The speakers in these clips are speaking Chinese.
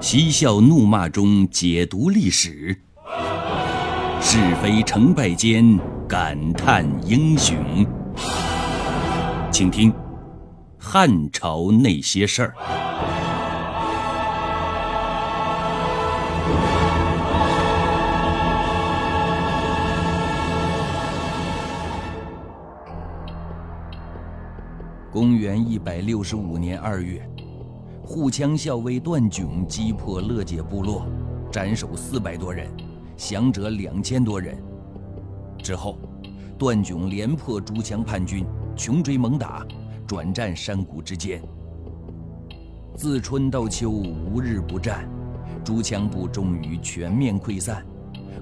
嬉笑怒骂中解读历史，是非成败间感叹英雄。请听《汉朝那些事儿》。公元一百六十五年二月。护羌校尉段炯击破乐界部落，斩首四百多人，降者两千多人。之后，段炯连破诸羌叛军，穷追猛打，转战山谷之间。自春到秋，无日不战，诸羌部终于全面溃散，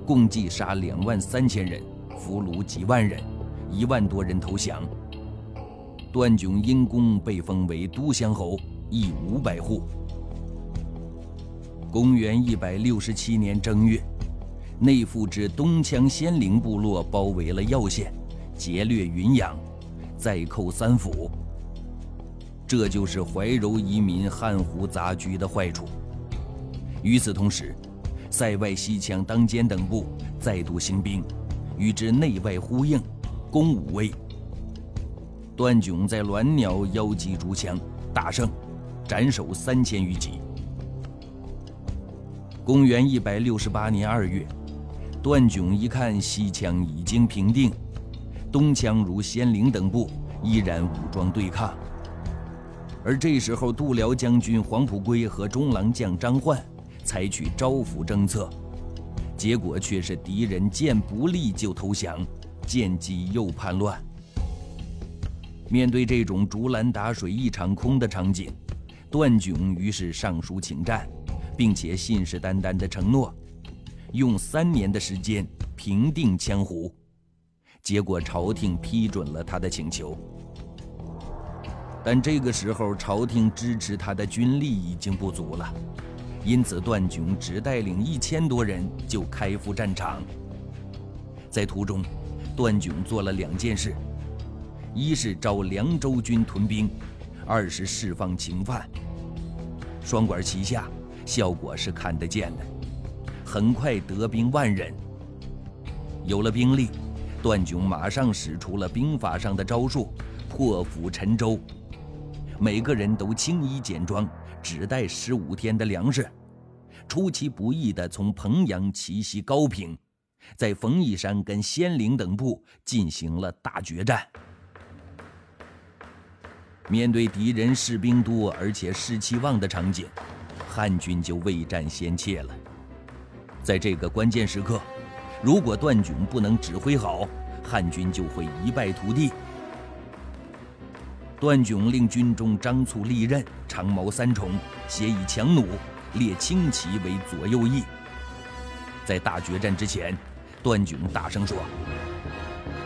共计杀两万三千人，俘虏几万人，一万多人投降。段炯因功被封为都乡侯。一五百户。公元一百六十七年正月，内附之东羌仙灵部落包围了耀县，劫掠云阳，再寇三府。这就是怀柔移民汉胡杂居的坏处。与此同时，塞外西羌当间等部再度兴兵，与之内外呼应，攻武威。段炯在鸾鸟邀击诸羌，大胜。斩首三千余级。公元一百六十八年二月，段炯一看西羌已经平定，东羌如仙灵等部依然武装对抗。而这时候，度辽将军黄埔圭和中郎将张焕采取招抚政策，结果却是敌人见不利就投降，见机又叛乱。面对这种竹篮打水一场空的场景。段炯于是上书请战，并且信誓旦旦地承诺，用三年的时间平定羌胡。结果朝廷批准了他的请求，但这个时候朝廷支持他的军力已经不足了，因此段炯只带领一千多人就开赴战场。在途中，段炯做了两件事：一是招凉州军屯兵。二是释放囚犯，双管齐下，效果是看得见的。很快得兵万人。有了兵力，段炯马上使出了兵法上的招数，破釜沉舟。每个人都轻衣简装，只带十五天的粮食，出其不意地从彭阳奇袭高平，在冯翊山跟仙灵等部进行了大决战。面对敌人士兵多而且士气旺的场景，汉军就未战先怯了。在这个关键时刻，如果段炯不能指挥好，汉军就会一败涂地。段炯令军中张簇利刃、长矛三重，携以强弩，列轻骑为左右翼。在大决战之前，段炯大声说：“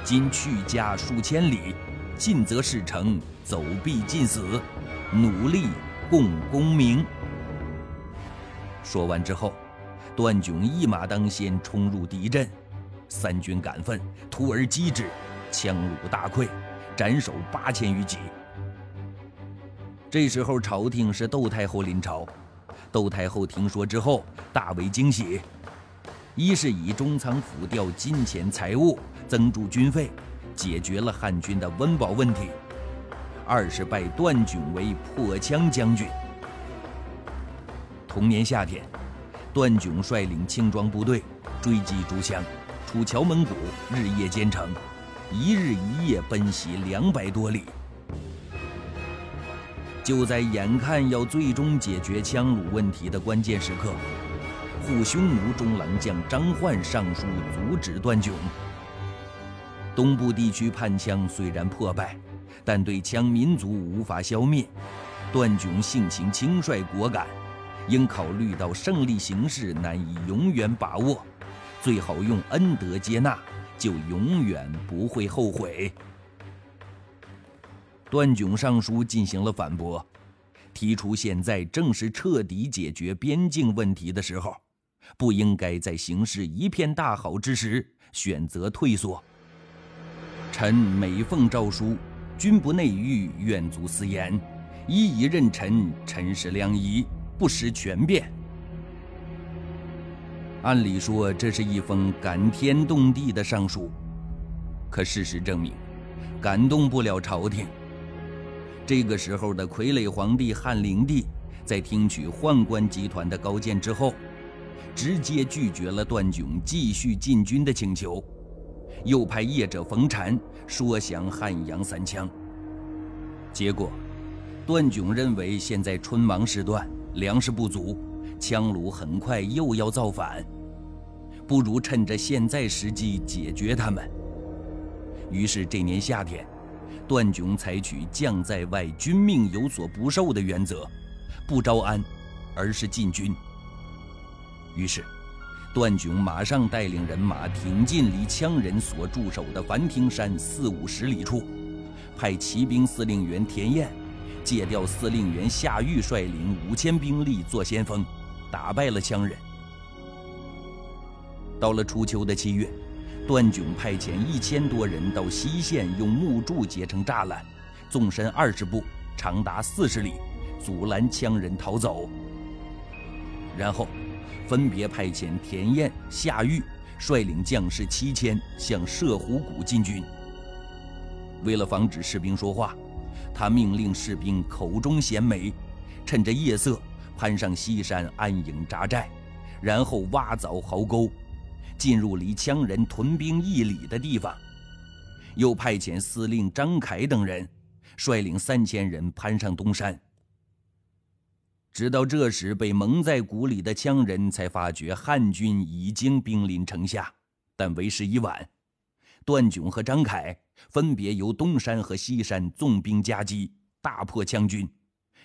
今去家数千里。”进则事成，走必尽死，努力共功名。说完之后，段炯一马当先冲入敌阵，三军赶奋，突而击之，羌虏大溃，斩首八千余级。这时候朝廷是窦太后临朝，窦太后听说之后大为惊喜，一是以中仓府调金钱财物，增助军费。解决了汉军的温饱问题。二是拜段炯为破羌将军。同年夏天，段炯率领轻装部队追击诸羌，出乔门谷，日夜兼程，一日一夜奔袭两百多里。就在眼看要最终解决羌虏问题的关键时刻，护匈奴中郎将张焕上书阻止段炯。东部地区叛羌虽然破败，但对羌民族无法消灭。段炯性情轻率果敢，应考虑到胜利形势难以永远把握，最好用恩德接纳，就永远不会后悔。段炯上书进行了反驳，提出现在正是彻底解决边境问题的时候，不应该在形势一片大好之时选择退缩。臣每奉诏书，君不内御，愿足私言。一以任臣，臣是良医，不识权变。按理说，这是一封感天动地的上书，可事实证明，感动不了朝廷。这个时候的傀儡皇帝汉灵帝，在听取宦官集团的高见之后，直接拒绝了段炯继续进军的请求，又派业者冯禅说降汉阳三枪。结果，段炯认为现在春忙时段，粮食不足，羌虏很快又要造反，不如趁着现在时机解决他们。于是这年夏天。段炯采取将在外，军命有所不受的原则，不招安，而是进军。于是，段炯马上带领人马挺进离羌人所驻守的梵庭山四五十里处，派骑兵司令员田彦借调司令员夏玉率领五千兵力做先锋，打败了羌人。到了初秋的七月。段炯派遣一千多人到西线，用木柱结成栅栏，纵深二十步，长达四十里，阻拦羌人逃走。然后，分别派遣田彦、夏玉率领将士七千向射虎谷进军。为了防止士兵说话，他命令士兵口中衔枚，趁着夜色攀上西山安营扎寨，然后挖凿壕沟。进入离羌人屯兵一里的地方，又派遣司令张凯等人率领三千人攀上东山。直到这时，被蒙在鼓里的羌人才发觉汉军已经兵临城下，但为时已晚。段炯和张凯分别由东山和西山纵兵夹击，大破羌军，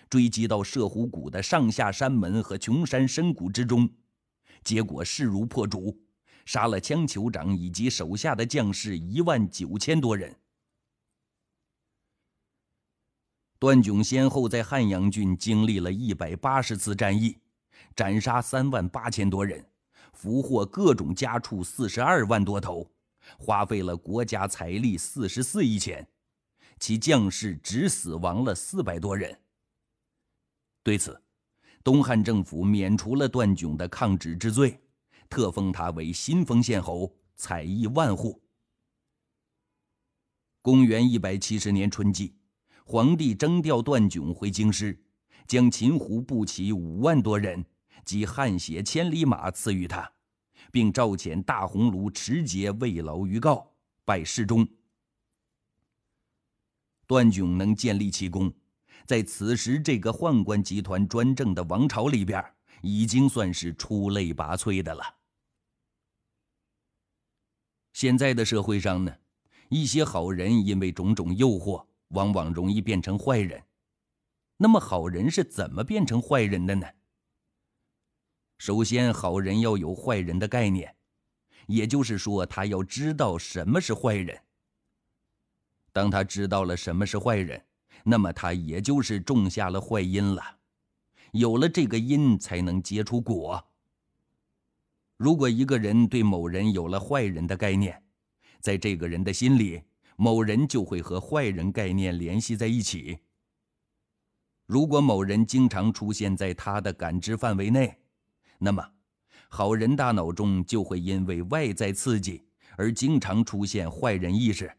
追击到射虎谷的上下山门和穷山深谷之中，结果势如破竹。杀了羌酋长以及手下的将士一万九千多人。段炯先后在汉阳郡经历了一百八十次战役，斩杀三万八千多人，俘获各种家畜四十二万多头，花费了国家财力四十四亿钱，其将士只死亡了四百多人。对此，东汉政府免除了段炯的抗旨之罪。特封他为新丰县侯，采邑万户。公元一百七十年春季，皇帝征调段炯回京师，将秦胡步骑五万多人及汗血千里马赐予他，并召遣大鸿胪持节慰劳于告，拜侍中。段炯能建立奇功，在此时这个宦官集团专政的王朝里边，已经算是出类拔萃的了。现在的社会上呢，一些好人因为种种诱惑，往往容易变成坏人。那么，好人是怎么变成坏人的呢？首先，好人要有坏人的概念，也就是说，他要知道什么是坏人。当他知道了什么是坏人，那么他也就是种下了坏因了。有了这个因，才能结出果。如果一个人对某人有了坏人的概念，在这个人的心里，某人就会和坏人概念联系在一起。如果某人经常出现在他的感知范围内，那么好人大脑中就会因为外在刺激而经常出现坏人意识。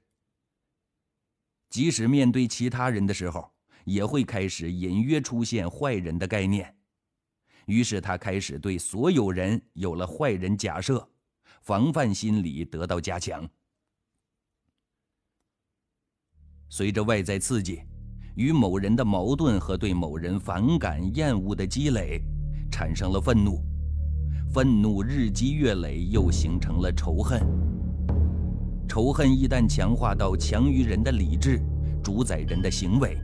即使面对其他人的时候，也会开始隐约出现坏人的概念。于是他开始对所有人有了坏人假设，防范心理得到加强。随着外在刺激，与某人的矛盾和对某人反感厌恶的积累，产生了愤怒，愤怒日积月累，又形成了仇恨。仇恨一旦强化到强于人的理智，主宰人的行为，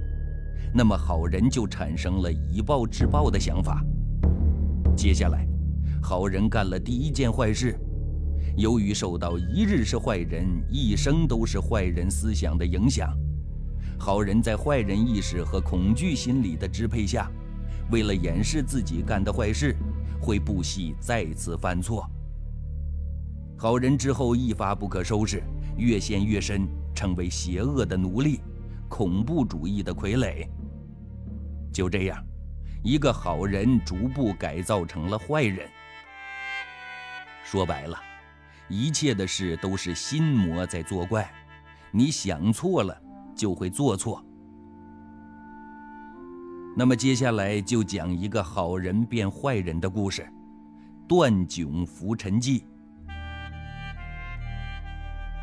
那么好人就产生了以暴制暴的想法。接下来，好人干了第一件坏事。由于受到“一日是坏人，一生都是坏人”思想的影响，好人在坏人意识和恐惧心理的支配下，为了掩饰自己干的坏事，会不惜再次犯错。好人之后一发不可收拾，越陷越深，成为邪恶的奴隶，恐怖主义的傀儡。就这样。一个好人逐步改造成了坏人。说白了，一切的事都是心魔在作怪，你想错了就会做错。那么接下来就讲一个好人变坏人的故事，《段炯浮沉记》。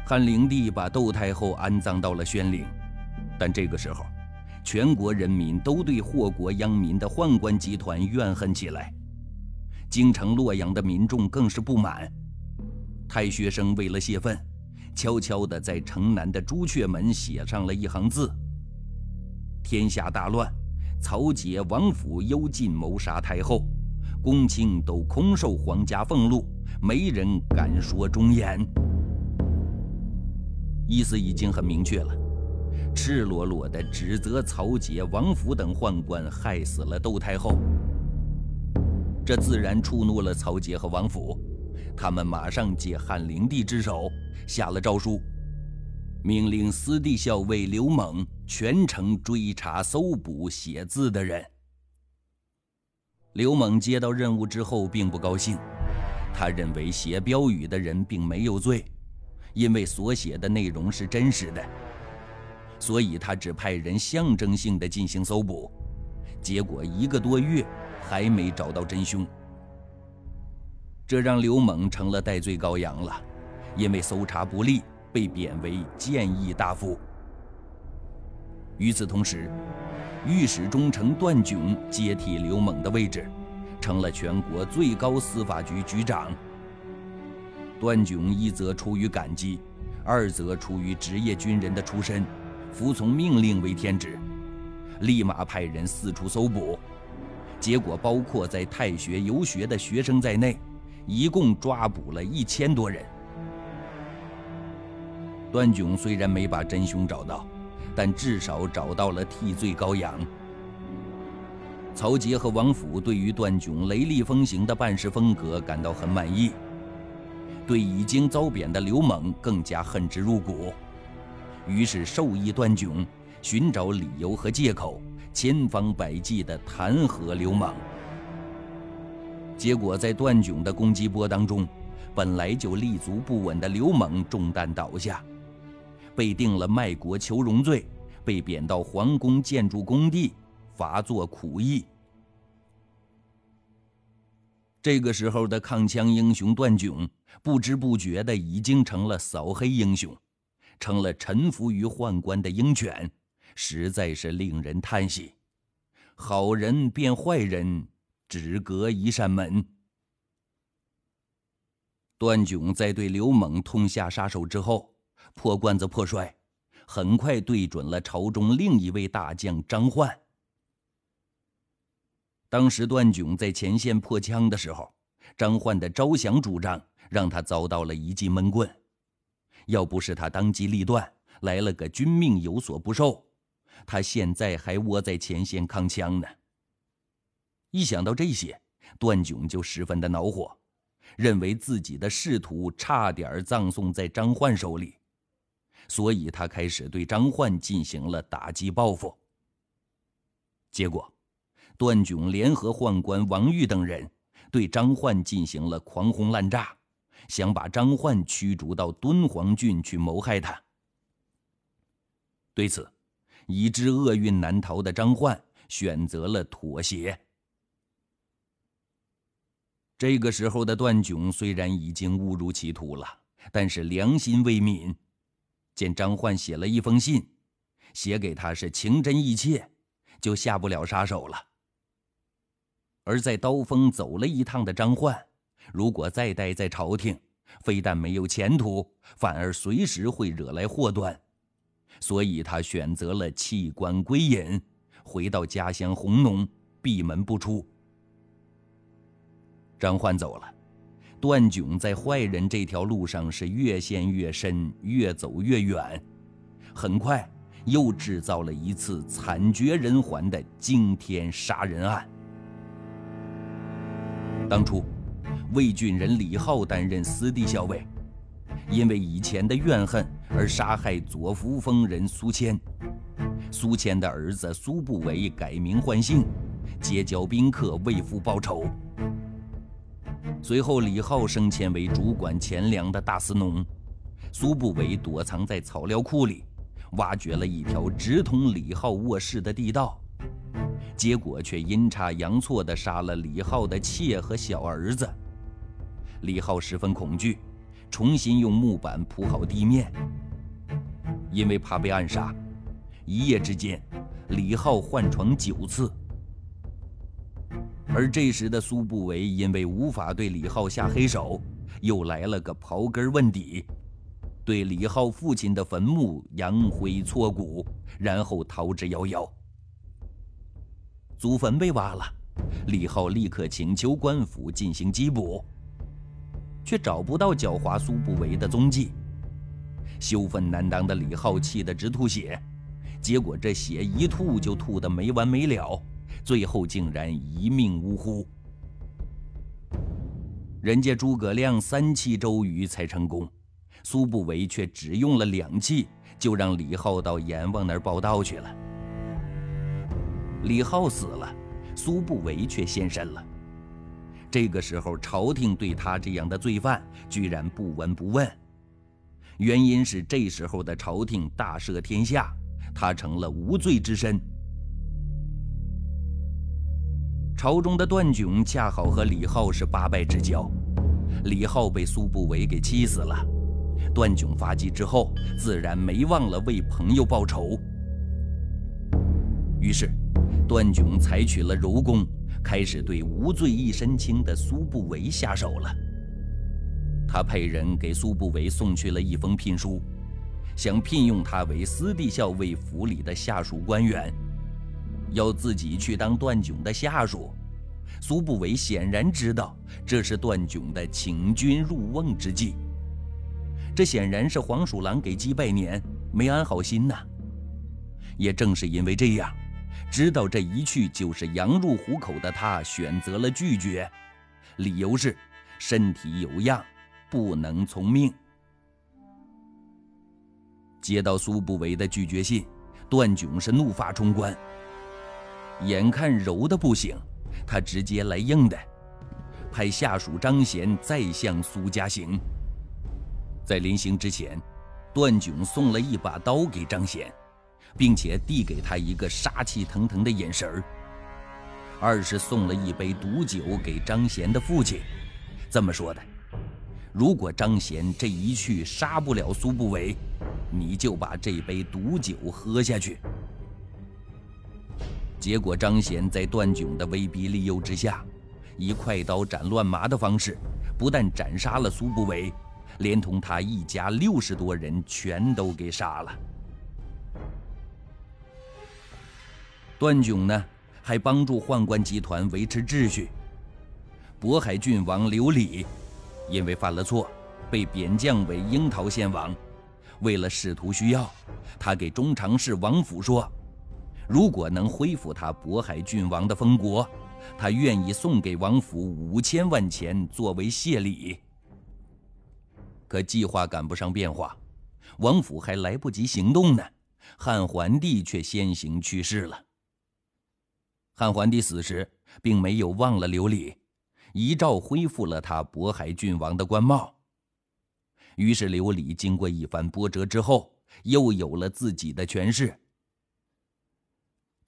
汉灵帝把窦太后安葬到了宣陵，但这个时候，全国人民都对祸国殃民的宦官集团怨恨起来，京城洛阳的民众更是不满。太学生为了泄愤，悄悄地在城南的朱雀门写上了一行字：“天下大乱。”曹节、王府幽禁谋杀太后，公卿都空受皇家俸禄，没人敢说忠言。意思已经很明确了，赤裸裸地指责曹节、王府等宦官害死了窦太后。这自然触怒了曹节和王府，他们马上借汉灵帝之手下了诏书。命令司隶校尉刘猛全城追查搜捕写字的人。刘猛接到任务之后，并不高兴，他认为写标语的人并没有罪，因为所写的内容是真实的，所以他只派人象征性的进行搜捕。结果一个多月还没找到真凶，这让刘猛成了戴罪羔羊了，因为搜查不力。被贬为谏议大夫。与此同时，御史中丞段炯接替刘猛的位置，成了全国最高司法局局长。段炯一则出于感激，二则出于职业军人的出身，服从命令为天职，立马派人四处搜捕，结果包括在太学游学的学生在内，一共抓捕了一千多人。段炯虽然没把真凶找到，但至少找到了替罪羔羊。曹杰和王府对于段炯雷厉风行的办事风格感到很满意，对已经遭贬的刘猛更加恨之入骨，于是授意段炯寻找理由和借口，千方百计地弹劾刘猛。结果在段炯的攻击波当中，本来就立足不稳的刘猛中弹倒下。被定了卖国求荣罪，被贬到皇宫建筑工地，罚做苦役。这个时候的抗枪英雄段炯，不知不觉的已经成了扫黑英雄，成了臣服于宦官的鹰犬，实在是令人叹息。好人变坏人，只隔一扇门。段炯在对刘猛痛下杀手之后。破罐子破摔，很快对准了朝中另一位大将张焕。当时段炯在前线破枪的时候，张焕的招降主张让他遭到了一记闷棍。要不是他当机立断，来了个君命有所不受，他现在还窝在前线扛枪呢。一想到这些，段炯就十分的恼火，认为自己的仕途差点葬送在张焕手里。所以他开始对张焕进行了打击报复。结果，段炯联合宦官王玉等人对张焕进行了狂轰滥炸，想把张焕驱逐到敦煌郡去谋害他。对此，已知厄运难逃的张焕选择了妥协。这个时候的段炯虽然已经误入歧途了，但是良心未泯。见张焕写了一封信，写给他是情真意切，就下不了杀手了。而在刀锋走了一趟的张焕，如果再待在朝廷，非但没有前途，反而随时会惹来祸端，所以他选择了弃官归隐，回到家乡弘农，闭门不出。张焕走了。段炯在坏人这条路上是越陷越深，越走越远，很快又制造了一次惨绝人寰的惊天杀人案。当初，魏郡人李浩担任司隶校尉，因为以前的怨恨而杀害左扶风人苏谦。苏谦的儿子苏不韦改名换姓，结交宾客为父报仇。随后，李浩升迁为主管钱粮的大司农，苏不韦躲藏在草料库里，挖掘了一条直通李浩卧室的地道，结果却阴差阳错地杀了李浩的妾和小儿子。李浩十分恐惧，重新用木板铺好地面，因为怕被暗杀，一夜之间，李浩换床九次。而这时的苏不韦因为无法对李浩下黑手，又来了个刨根问底，对李浩父亲的坟墓扬灰挫骨，然后逃之夭夭。祖坟被挖了，李浩立刻请求官府进行缉捕，却找不到狡猾苏不韦的踪迹。羞愤难当的李浩气得直吐血，结果这血一吐就吐得没完没了。最后竟然一命呜呼，人家诸葛亮三气周瑜才成功，苏不韦却只用了两气，就让李浩到阎王那儿报道去了。李浩死了，苏不韦却现身了。这个时候，朝廷对他这样的罪犯居然不闻不问，原因是这时候的朝廷大赦天下，他成了无罪之身。朝中的段炯恰好和李浩是八拜之交，李浩被苏不韦给气死了，段炯发迹之后，自然没忘了为朋友报仇。于是，段炯采取了柔攻，开始对无罪一身轻的苏不韦下手了。他派人给苏不韦送去了一封聘书，想聘用他为司隶校尉府里的下属官员。要自己去当段炯的下属，苏不韦显然知道这是段炯的请君入瓮之计。这显然是黄鼠狼给鸡拜年，没安好心呐。也正是因为这样，知道这一去就是羊入虎口的他选择了拒绝，理由是身体有恙，不能从命。接到苏不韦的拒绝信，段炯是怒发冲冠。眼看柔的不行，他直接来硬的，派下属张贤再向苏家行。在临行之前，段炯送了一把刀给张贤，并且递给他一个杀气腾腾的眼神儿。二是送了一杯毒酒给张贤的父亲，这么说的：如果张贤这一去杀不了苏不韦，你就把这杯毒酒喝下去。结果，张贤在段炯的威逼利诱之下，以快刀斩乱麻的方式，不但斩杀了苏不韦，连同他一家六十多人全都给杀了。段炯呢，还帮助宦官集团维持秩序。渤海郡王刘礼，因为犯了错，被贬降为樱桃县王。为了仕途需要，他给中常侍王府说。如果能恢复他渤海郡王的封国，他愿意送给王府五千万钱作为谢礼。可计划赶不上变化，王府还来不及行动呢，汉桓帝却先行去世了。汉桓帝死时并没有忘了刘礼，遗诏恢复了他渤海郡王的官帽。于是刘礼经过一番波折之后，又有了自己的权势。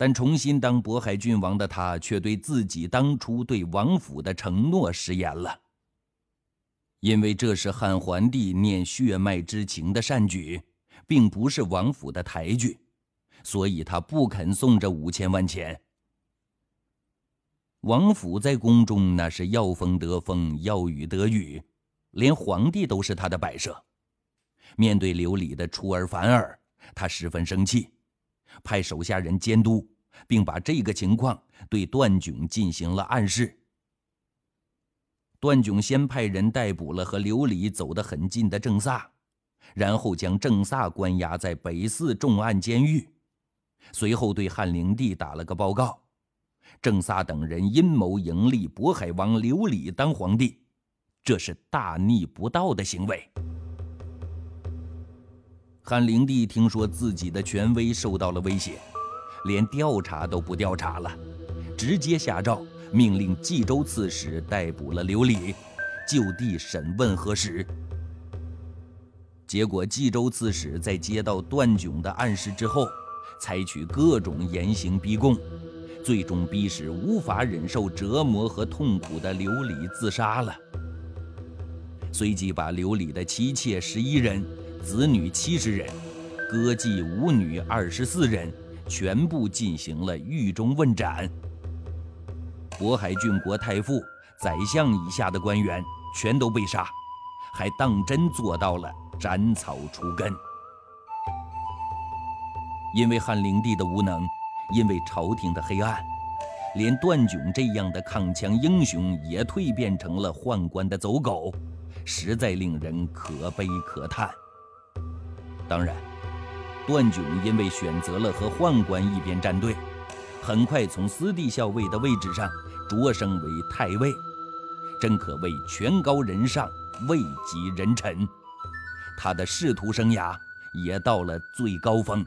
但重新当渤海郡王的他，却对自己当初对王府的承诺食言了。因为这是汉桓帝念血脉之情的善举，并不是王府的抬举，所以他不肯送这五千万钱。王府在宫中那是要风得风，要雨得雨，连皇帝都是他的摆设。面对刘礼的出尔反尔，他十分生气。派手下人监督，并把这个情况对段炯进行了暗示。段炯先派人逮捕了和刘礼走得很近的郑萨，然后将郑萨关押在北寺重案监狱，随后对汉灵帝打了个报告：郑萨等人阴谋迎立渤海王刘礼当皇帝，这是大逆不道的行为。汉灵帝听说自己的权威受到了威胁，连调查都不调查了，直接下诏命令冀州刺史逮捕了刘礼，就地审问核实。结果，冀州刺史在接到段炯的暗示之后，采取各种严刑逼供，最终逼使无法忍受折磨和痛苦的刘礼自杀了。随即把刘礼的妻妾十一人、子女七十人、歌妓舞女二十四人，全部进行了狱中问斩。渤海郡国太傅、宰相以下的官员全都被杀，还当真做到了。斩草除根，因为汉灵帝的无能，因为朝廷的黑暗，连段炯这样的抗强英雄也蜕变成了宦官的走狗，实在令人可悲可叹。当然，段炯因为选择了和宦官一边站队，很快从司隶校尉的位置上擢升为太尉，真可谓权高人上，位极人臣。他的仕途生涯也到了最高峰。